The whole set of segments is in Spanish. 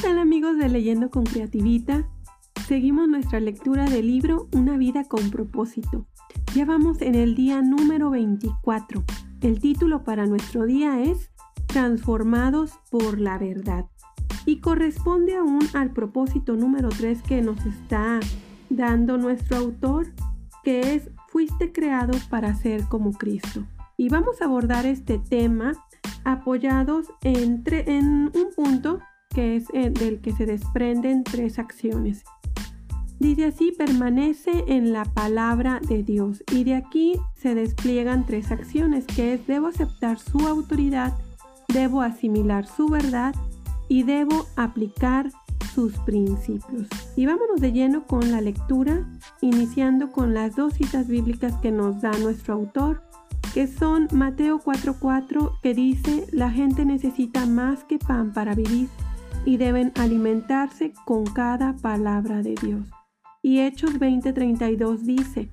tal amigos de Leyendo con Creativita? Seguimos nuestra lectura del libro Una vida con propósito. Ya vamos en el día número 24. El título para nuestro día es Transformados por la verdad y corresponde aún al propósito número 3 que nos está dando nuestro autor, que es Fuiste creado para ser como Cristo. Y vamos a abordar este tema apoyados entre, en un punto que es del que se desprenden tres acciones. Dice así, permanece en la palabra de Dios. Y de aquí se despliegan tres acciones, que es debo aceptar su autoridad, debo asimilar su verdad y debo aplicar sus principios. Y vámonos de lleno con la lectura, iniciando con las dos citas bíblicas que nos da nuestro autor, que son Mateo 4:4, que dice, la gente necesita más que pan para vivir y deben alimentarse con cada palabra de Dios. Y Hechos 20:32 dice,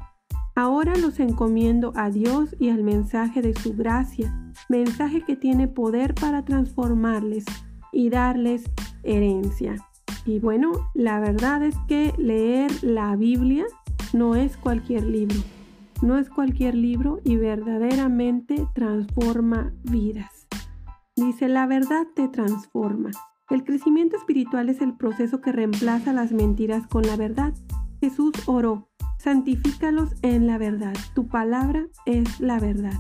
Ahora los encomiendo a Dios y al mensaje de su gracia, mensaje que tiene poder para transformarles y darles herencia. Y bueno, la verdad es que leer la Biblia no es cualquier libro, no es cualquier libro y verdaderamente transforma vidas. Dice, la verdad te transforma. El crecimiento espiritual es el proceso que reemplaza las mentiras con la verdad. Jesús oró, santifícalos en la verdad. Tu palabra es la verdad.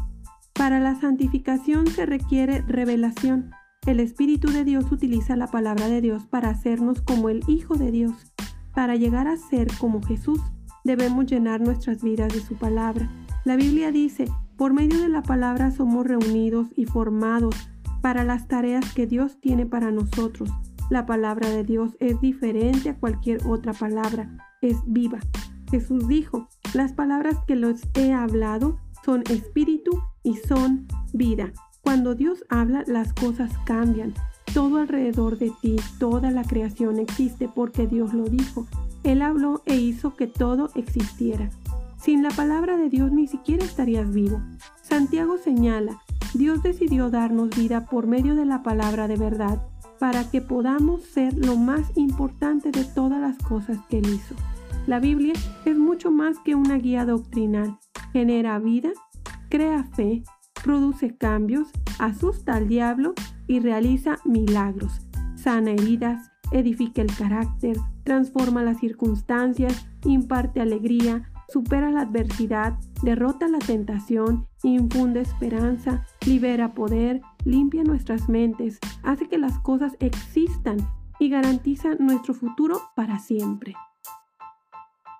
Para la santificación se requiere revelación. El Espíritu de Dios utiliza la palabra de Dios para hacernos como el Hijo de Dios. Para llegar a ser como Jesús, debemos llenar nuestras vidas de su palabra. La Biblia dice, por medio de la palabra somos reunidos y formados para las tareas que Dios tiene para nosotros. La palabra de Dios es diferente a cualquier otra palabra, es viva. Jesús dijo, las palabras que los he hablado son espíritu y son vida. Cuando Dios habla, las cosas cambian. Todo alrededor de ti, toda la creación existe porque Dios lo dijo. Él habló e hizo que todo existiera. Sin la palabra de Dios ni siquiera estarías vivo. Santiago señala, Dios decidió darnos vida por medio de la palabra de verdad para que podamos ser lo más importante de todas las cosas que Él hizo. La Biblia es mucho más que una guía doctrinal. Genera vida, crea fe, produce cambios, asusta al diablo y realiza milagros. Sana heridas, edifica el carácter, transforma las circunstancias, imparte alegría, supera la adversidad, derrota la tentación, infunde esperanza, libera poder, limpia nuestras mentes, hace que las cosas existan y garantiza nuestro futuro para siempre.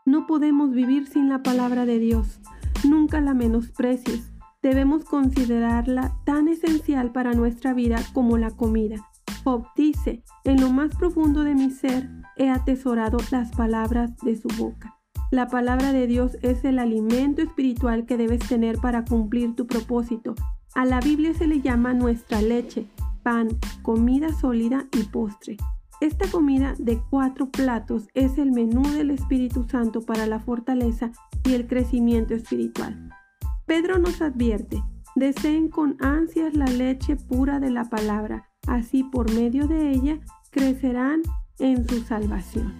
No podemos vivir sin la palabra de Dios. Nunca la menosprecies. Debemos considerarla tan esencial para nuestra vida como la comida. Job dice, en lo más profundo de mi ser he atesorado las palabras de su boca. La palabra de Dios es el alimento espiritual que debes tener para cumplir tu propósito. A la Biblia se le llama nuestra leche, pan, comida sólida y postre. Esta comida de cuatro platos es el menú del Espíritu Santo para la fortaleza y el crecimiento espiritual. Pedro nos advierte, deseen con ansias la leche pura de la palabra, así por medio de ella crecerán en su salvación.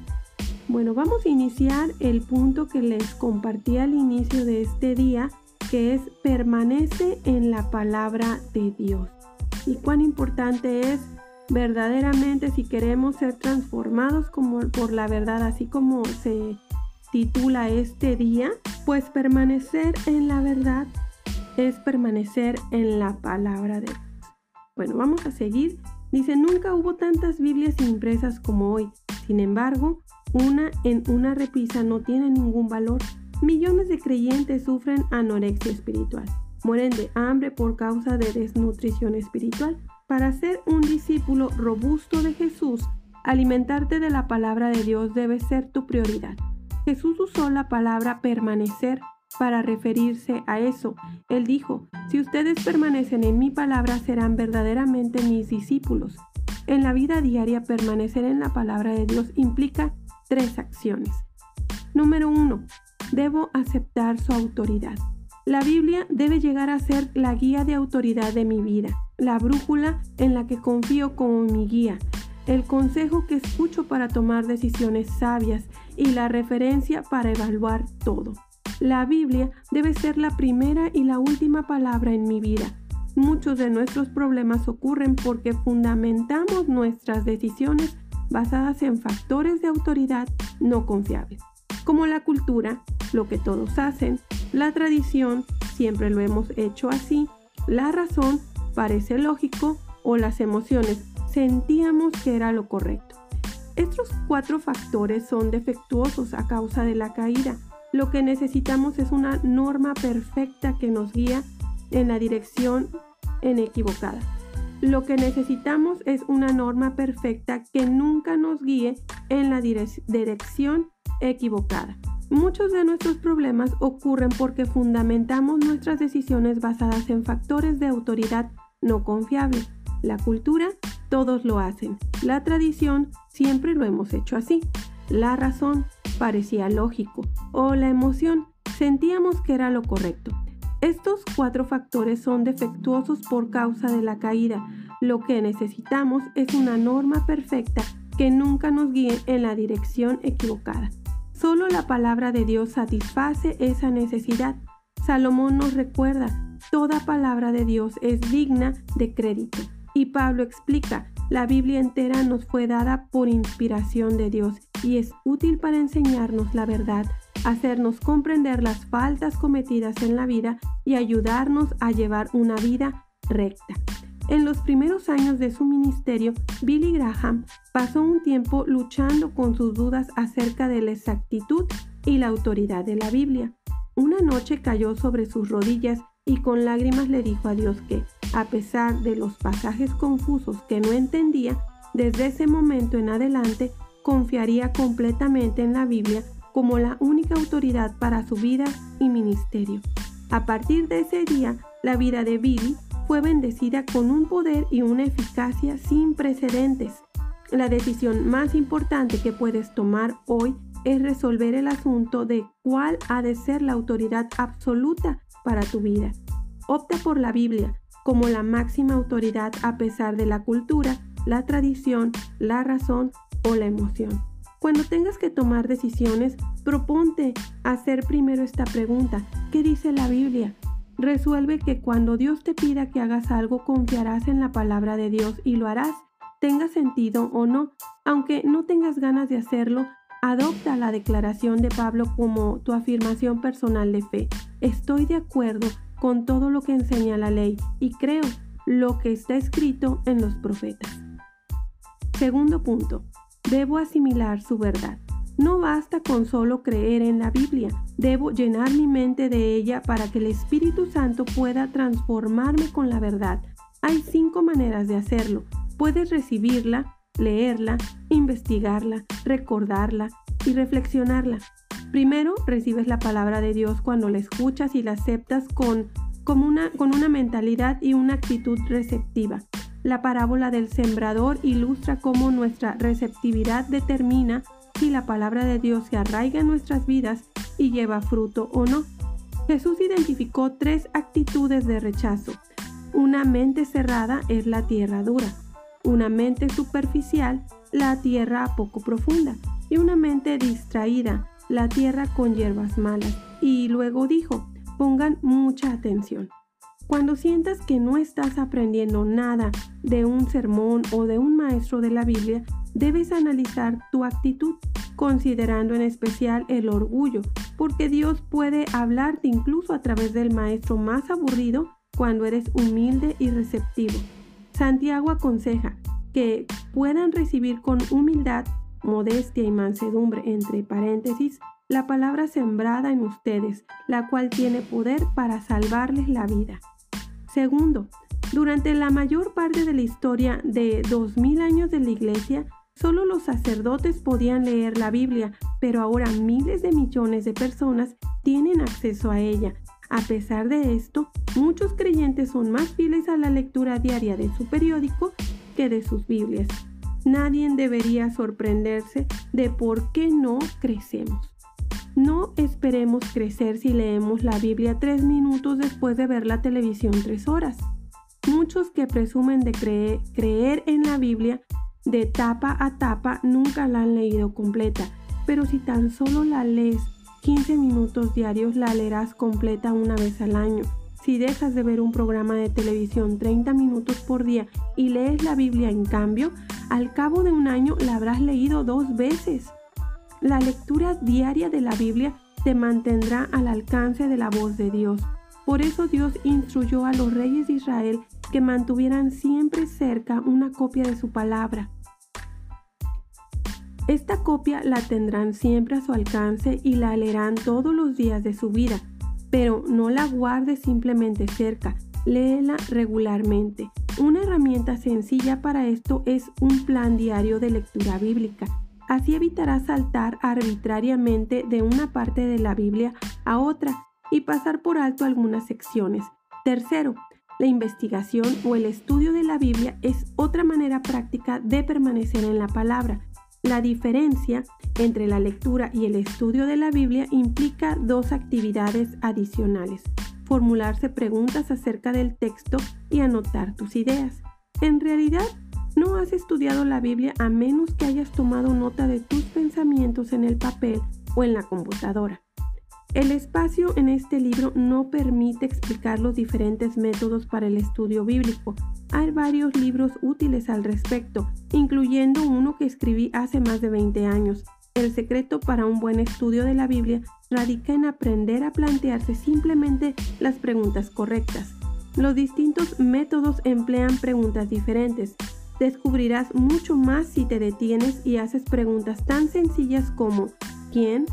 Bueno, vamos a iniciar el punto que les compartí al inicio de este día, que es permanece en la palabra de Dios. Y cuán importante es verdaderamente si queremos ser transformados como por la verdad, así como se titula este día, pues permanecer en la verdad es permanecer en la palabra de Dios. Bueno, vamos a seguir. Dice, nunca hubo tantas Biblias impresas como hoy. Sin embargo, una en una repisa no tiene ningún valor. Millones de creyentes sufren anorexia espiritual. Mueren de hambre por causa de desnutrición espiritual. Para ser un discípulo robusto de Jesús, alimentarte de la palabra de Dios debe ser tu prioridad. Jesús usó la palabra permanecer para referirse a eso. Él dijo, si ustedes permanecen en mi palabra serán verdaderamente mis discípulos. En la vida diaria permanecer en la palabra de Dios implica tres acciones. Número uno, debo aceptar su autoridad. La Biblia debe llegar a ser la guía de autoridad de mi vida, la brújula en la que confío como mi guía. el consejo que escucho para tomar decisiones sabias y la referencia para evaluar todo. La Biblia debe ser la primera y la última palabra en mi vida. Muchos de nuestros problemas ocurren porque fundamentamos nuestras decisiones basadas en factores de autoridad no confiables, como la cultura, lo que todos hacen, la tradición, siempre lo hemos hecho así, la razón, parece lógico, o las emociones, sentíamos que era lo correcto. Estos cuatro factores son defectuosos a causa de la caída. Lo que necesitamos es una norma perfecta que nos guía en la dirección en equivocada. Lo que necesitamos es una norma perfecta que nunca nos guíe en la dirección equivocada. Muchos de nuestros problemas ocurren porque fundamentamos nuestras decisiones basadas en factores de autoridad no confiables. La cultura, todos lo hacen. La tradición, siempre lo hemos hecho así. La razón, parecía lógico. O la emoción, sentíamos que era lo correcto. Estos cuatro factores son defectuosos por causa de la caída. Lo que necesitamos es una norma perfecta que nunca nos guíe en la dirección equivocada. Solo la palabra de Dios satisface esa necesidad. Salomón nos recuerda, toda palabra de Dios es digna de crédito. Y Pablo explica, la Biblia entera nos fue dada por inspiración de Dios y es útil para enseñarnos la verdad, hacernos comprender las faltas cometidas en la vida y ayudarnos a llevar una vida recta. En los primeros años de su ministerio, Billy Graham pasó un tiempo luchando con sus dudas acerca de la exactitud y la autoridad de la Biblia. Una noche cayó sobre sus rodillas y con lágrimas le dijo a Dios que, a pesar de los pasajes confusos que no entendía, desde ese momento en adelante confiaría completamente en la Biblia como la única autoridad para su vida y ministerio. A partir de ese día, la vida de Billy fue bendecida con un poder y una eficacia sin precedentes. La decisión más importante que puedes tomar hoy es resolver el asunto de cuál ha de ser la autoridad absoluta para tu vida. Opta por la Biblia como la máxima autoridad a pesar de la cultura, la tradición, la razón o la emoción. Cuando tengas que tomar decisiones, proponte hacer primero esta pregunta. ¿Qué dice la Biblia? Resuelve que cuando Dios te pida que hagas algo, confiarás en la palabra de Dios y lo harás, tenga sentido o no. Aunque no tengas ganas de hacerlo, adopta la declaración de Pablo como tu afirmación personal de fe. Estoy de acuerdo con todo lo que enseña la ley y creo lo que está escrito en los profetas. Segundo punto, debo asimilar su verdad. No basta con solo creer en la Biblia, debo llenar mi mente de ella para que el Espíritu Santo pueda transformarme con la verdad. Hay cinco maneras de hacerlo. Puedes recibirla, leerla, investigarla, recordarla y reflexionarla. Primero, recibes la palabra de Dios cuando la escuchas y la aceptas con, una, con una mentalidad y una actitud receptiva. La parábola del sembrador ilustra cómo nuestra receptividad determina si la palabra de Dios se arraiga en nuestras vidas y lleva fruto o no. Jesús identificó tres actitudes de rechazo. Una mente cerrada es la tierra dura, una mente superficial, la tierra poco profunda, y una mente distraída, la tierra con hierbas malas. Y luego dijo, pongan mucha atención. Cuando sientas que no estás aprendiendo nada de un sermón o de un maestro de la Biblia, debes analizar tu actitud, considerando en especial el orgullo, porque Dios puede hablarte incluso a través del maestro más aburrido cuando eres humilde y receptivo. Santiago aconseja que puedan recibir con humildad, modestia y mansedumbre, entre paréntesis, la palabra sembrada en ustedes, la cual tiene poder para salvarles la vida. Segundo, durante la mayor parte de la historia de 2000 años de la iglesia, solo los sacerdotes podían leer la Biblia, pero ahora miles de millones de personas tienen acceso a ella. A pesar de esto, muchos creyentes son más fieles a la lectura diaria de su periódico que de sus Biblias. Nadie debería sorprenderse de por qué no crecemos. No esperemos crecer si leemos la Biblia tres minutos después de ver la televisión tres horas. Muchos que presumen de creer, en la Biblia de tapa a tapa nunca la han leído completa, pero si tan solo la lees 15 minutos diarios la leerás completa una vez al año. Si dejas de ver un programa de televisión 30 minutos por día y lees la Biblia en cambio, al cabo de un año la habrás leído dos veces. La lectura diaria de la Biblia te mantendrá al alcance de la voz de Dios. Por eso Dios instruyó a los reyes de Israel que mantuvieran siempre cerca una copia de su palabra. Esta copia la tendrán siempre a su alcance y la leerán todos los días de su vida, pero no la guarde simplemente cerca, léela regularmente. Una herramienta sencilla para esto es un plan diario de lectura bíblica. Así evitarás saltar arbitrariamente de una parte de la Biblia a otra y pasar por alto algunas secciones. Tercero, la investigación o el estudio de la Biblia es otra manera práctica de permanecer en la palabra. La diferencia entre la lectura y el estudio de la Biblia implica dos actividades adicionales. Formularse preguntas acerca del texto y anotar tus ideas. En realidad, no has estudiado la Biblia a menos que hayas tomado nota de tus pensamientos en el papel o en la computadora. El espacio en este libro no permite explicar los diferentes métodos para el estudio bíblico. Hay varios libros útiles al respecto, incluyendo uno que escribí hace más de 20 años. El secreto para un buen estudio de la Biblia radica en aprender a plantearse simplemente las preguntas correctas. Los distintos métodos emplean preguntas diferentes. Descubrirás mucho más si te detienes y haces preguntas tan sencillas como ¿quién?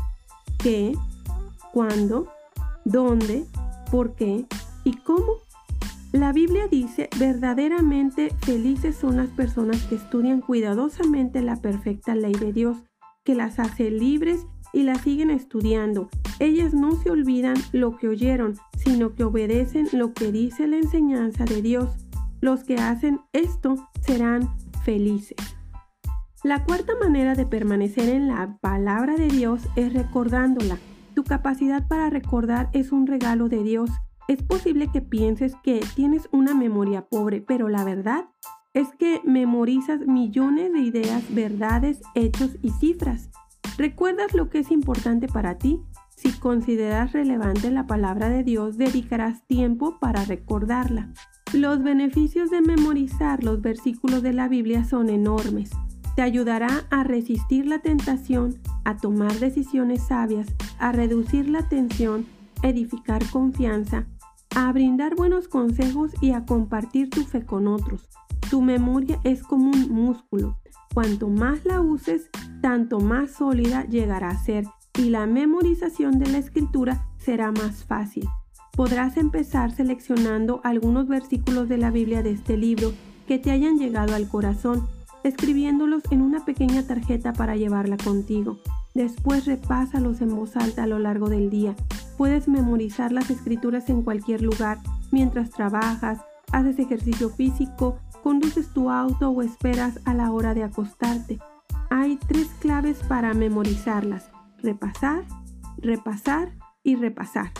¿qué? cuándo, dónde, por qué y cómo. La Biblia dice, verdaderamente felices son las personas que estudian cuidadosamente la perfecta ley de Dios, que las hace libres y las siguen estudiando. Ellas no se olvidan lo que oyeron, sino que obedecen lo que dice la enseñanza de Dios. Los que hacen esto serán felices. La cuarta manera de permanecer en la palabra de Dios es recordándola. Tu capacidad para recordar es un regalo de Dios. Es posible que pienses que tienes una memoria pobre, pero la verdad es que memorizas millones de ideas, verdades, hechos y cifras. ¿Recuerdas lo que es importante para ti? Si consideras relevante la palabra de Dios, dedicarás tiempo para recordarla. Los beneficios de memorizar los versículos de la Biblia son enormes. Te ayudará a resistir la tentación, a tomar decisiones sabias, a reducir la tensión, edificar confianza, a brindar buenos consejos y a compartir tu fe con otros. Tu memoria es como un músculo. Cuanto más la uses, tanto más sólida llegará a ser y la memorización de la escritura será más fácil. Podrás empezar seleccionando algunos versículos de la Biblia de este libro que te hayan llegado al corazón escribiéndolos en una pequeña tarjeta para llevarla contigo. Después repásalos en voz alta a lo largo del día. Puedes memorizar las escrituras en cualquier lugar, mientras trabajas, haces ejercicio físico, conduces tu auto o esperas a la hora de acostarte. Hay tres claves para memorizarlas. Repasar, repasar y repasar.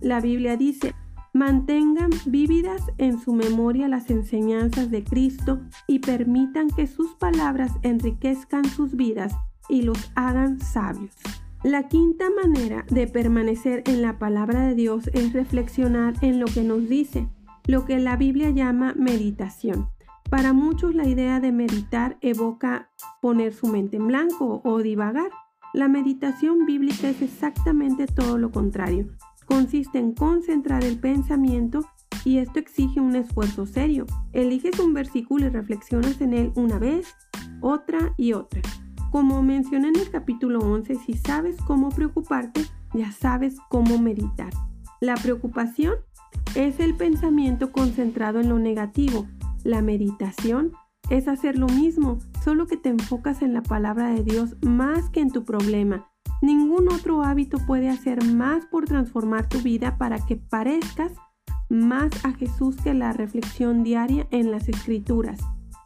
La Biblia dice, Mantengan vívidas en su memoria las enseñanzas de Cristo y permitan que sus palabras enriquezcan sus vidas y los hagan sabios. La quinta manera de permanecer en la palabra de Dios es reflexionar en lo que nos dice, lo que la Biblia llama meditación. Para muchos la idea de meditar evoca poner su mente en blanco o divagar. La meditación bíblica es exactamente todo lo contrario consiste en concentrar el pensamiento y esto exige un esfuerzo serio. Eliges un versículo y reflexionas en él una vez, otra y otra. Como mencioné en el capítulo 11, si sabes cómo preocuparte, ya sabes cómo meditar. La preocupación es el pensamiento concentrado en lo negativo. La meditación es hacer lo mismo, solo que te enfocas en la palabra de Dios más que en tu problema Ningún otro hábito puede hacer más por transformar tu vida para que parezcas más a Jesús que la reflexión diaria en las escrituras.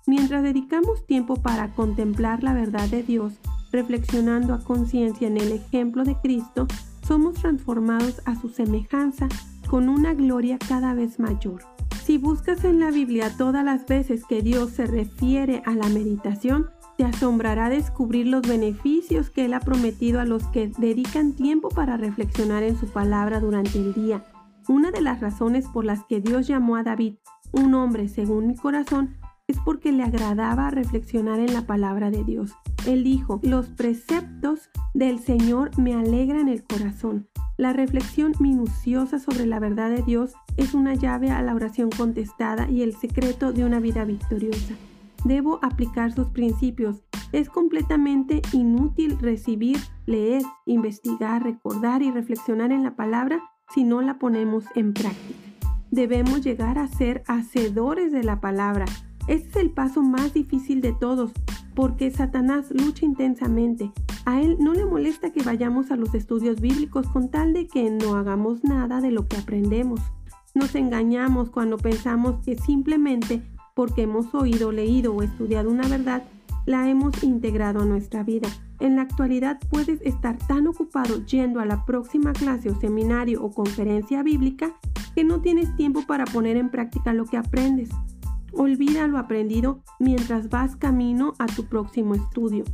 Mientras dedicamos tiempo para contemplar la verdad de Dios, reflexionando a conciencia en el ejemplo de Cristo, somos transformados a su semejanza con una gloria cada vez mayor. Si buscas en la Biblia todas las veces que Dios se refiere a la meditación, te asombrará descubrir los beneficios que Él ha prometido a los que dedican tiempo para reflexionar en su palabra durante el día. Una de las razones por las que Dios llamó a David un hombre según mi corazón es porque le agradaba reflexionar en la palabra de Dios. Él dijo, los preceptos del Señor me alegran el corazón. La reflexión minuciosa sobre la verdad de Dios es una llave a la oración contestada y el secreto de una vida victoriosa. Debo aplicar sus principios. Es completamente inútil recibir, leer, investigar, recordar y reflexionar en la palabra si no la ponemos en práctica. Debemos llegar a ser hacedores de la palabra. Este es el paso más difícil de todos, porque Satanás lucha intensamente. A él no le molesta que vayamos a los estudios bíblicos con tal de que no hagamos nada de lo que aprendemos. Nos engañamos cuando pensamos que simplemente porque hemos oído, leído o estudiado una verdad, la hemos integrado a nuestra vida. En la actualidad puedes estar tan ocupado yendo a la próxima clase o seminario o conferencia bíblica que no tienes tiempo para poner en práctica lo que aprendes. Olvida lo aprendido mientras vas camino a tu próximo estudio.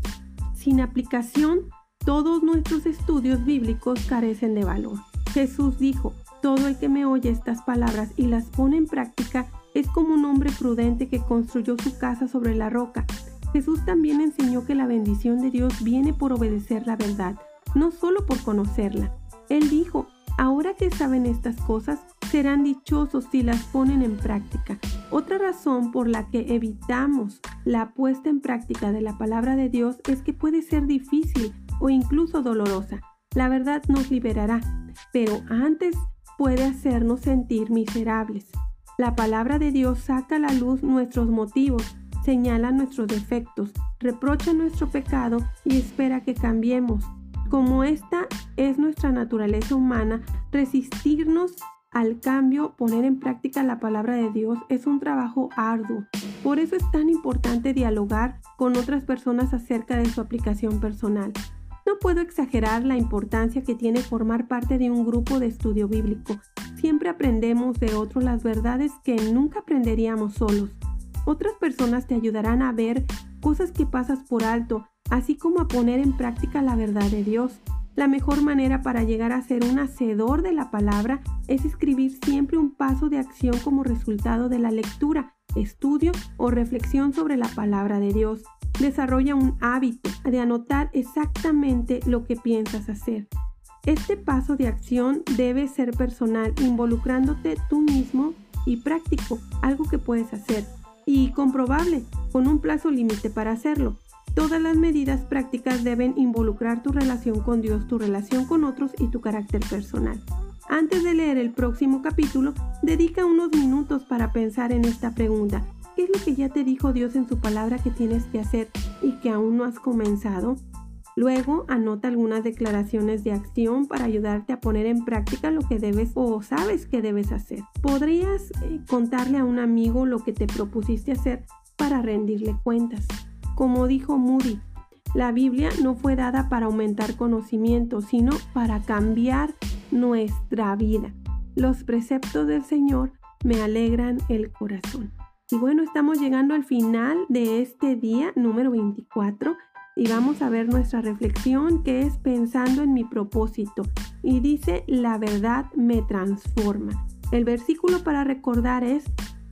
Sin aplicación, todos nuestros estudios bíblicos carecen de valor. Jesús dijo, todo el que me oye estas palabras y las pone en práctica es como un hombre prudente que construyó su casa sobre la roca. Jesús también enseñó que la bendición de Dios viene por obedecer la verdad, no solo por conocerla. Él dijo, ahora que saben estas cosas, serán dichosos si las ponen en práctica. Otra razón por la que evitamos la puesta en práctica de la palabra de Dios es que puede ser difícil o incluso dolorosa. La verdad nos liberará, pero antes puede hacernos sentir miserables. La palabra de Dios saca a la luz nuestros motivos, señala nuestros defectos, reprocha nuestro pecado y espera que cambiemos. Como esta es nuestra naturaleza humana, resistirnos al cambio, poner en práctica la palabra de Dios es un trabajo arduo. Por eso es tan importante dialogar con otras personas acerca de su aplicación personal. No puedo exagerar la importancia que tiene formar parte de un grupo de estudio bíblico, Siempre aprendemos de otros las verdades que nunca aprenderíamos solos. Otras personas te ayudarán a ver cosas que pasas por alto, así como a poner en práctica la verdad de Dios. La mejor manera para llegar a ser un hacedor de la palabra es escribir siempre un paso de acción como resultado de la lectura, estudio o reflexión sobre la palabra de Dios. Desarrolla un hábito de anotar exactamente lo que piensas hacer. Este paso de acción debe ser personal, involucrándote tú mismo y práctico, algo que puedes hacer, y comprobable, con un plazo límite para hacerlo. Todas las medidas prácticas deben involucrar tu relación con Dios, tu relación con otros y tu carácter personal. Antes de leer el próximo capítulo, dedica unos minutos para pensar en esta pregunta. ¿Qué es lo que ya te dijo Dios en su palabra que tienes que hacer y que aún no has comenzado? Luego anota algunas declaraciones de acción para ayudarte a poner en práctica lo que debes o sabes que debes hacer. Podrías eh, contarle a un amigo lo que te propusiste hacer para rendirle cuentas. Como dijo Moody, la Biblia no fue dada para aumentar conocimiento, sino para cambiar nuestra vida. Los preceptos del Señor me alegran el corazón. Y bueno, estamos llegando al final de este día número 24 y vamos a ver nuestra reflexión que es pensando en mi propósito. Y dice, la verdad me transforma. El versículo para recordar es,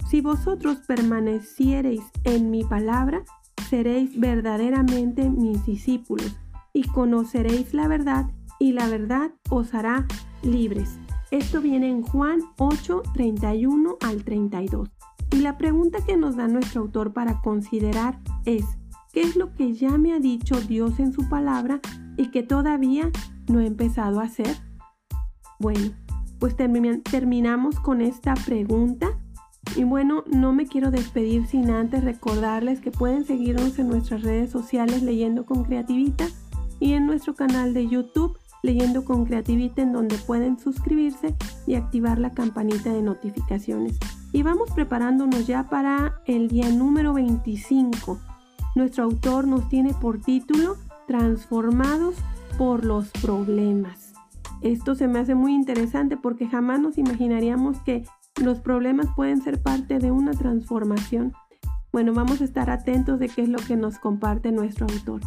si vosotros permaneciereis en mi palabra, seréis verdaderamente mis discípulos y conoceréis la verdad y la verdad os hará libres. Esto viene en Juan 8, 31 al 32. Y la pregunta que nos da nuestro autor para considerar es, qué es lo que ya me ha dicho Dios en su palabra y que todavía no he empezado a hacer? Bueno, pues terminamos con esta pregunta. Y bueno, no me quiero despedir sin antes recordarles que pueden seguirnos en nuestras redes sociales leyendo con creativita y en nuestro canal de YouTube leyendo con creativita en donde pueden suscribirse y activar la campanita de notificaciones. Y vamos preparándonos ya para el día número 25 nuestro autor nos tiene por título Transformados por los problemas. Esto se me hace muy interesante porque jamás nos imaginaríamos que Los problemas pueden ser parte de una transformación. Bueno, vamos a estar atentos de qué es lo que nos comparte nuestro autor.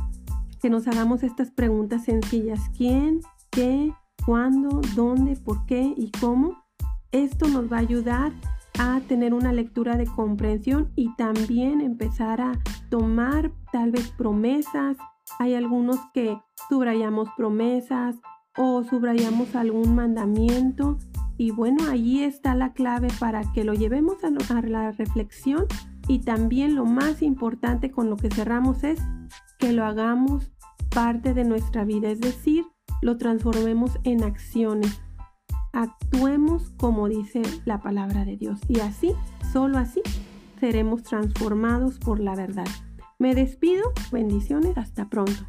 Que nos hagamos estas preguntas sencillas. ¿Quién? ¿Qué? ¿Cuándo? ¿Dónde? ¿Por qué? ¿Y cómo? Esto nos va a ayudar a tener una lectura de comprensión y también empezar a tomar tal vez promesas. Hay algunos que subrayamos promesas o subrayamos algún mandamiento. Y bueno, allí está la clave para que lo llevemos a, la reflexión. Y también lo más importante con lo que cerramos es que lo hagamos parte de nuestra vida, es decir, lo transformemos en acciones actuemos como dice la palabra de Dios. Y así, solo así, seremos transformados por la verdad. Me despido, bendiciones, hasta pronto.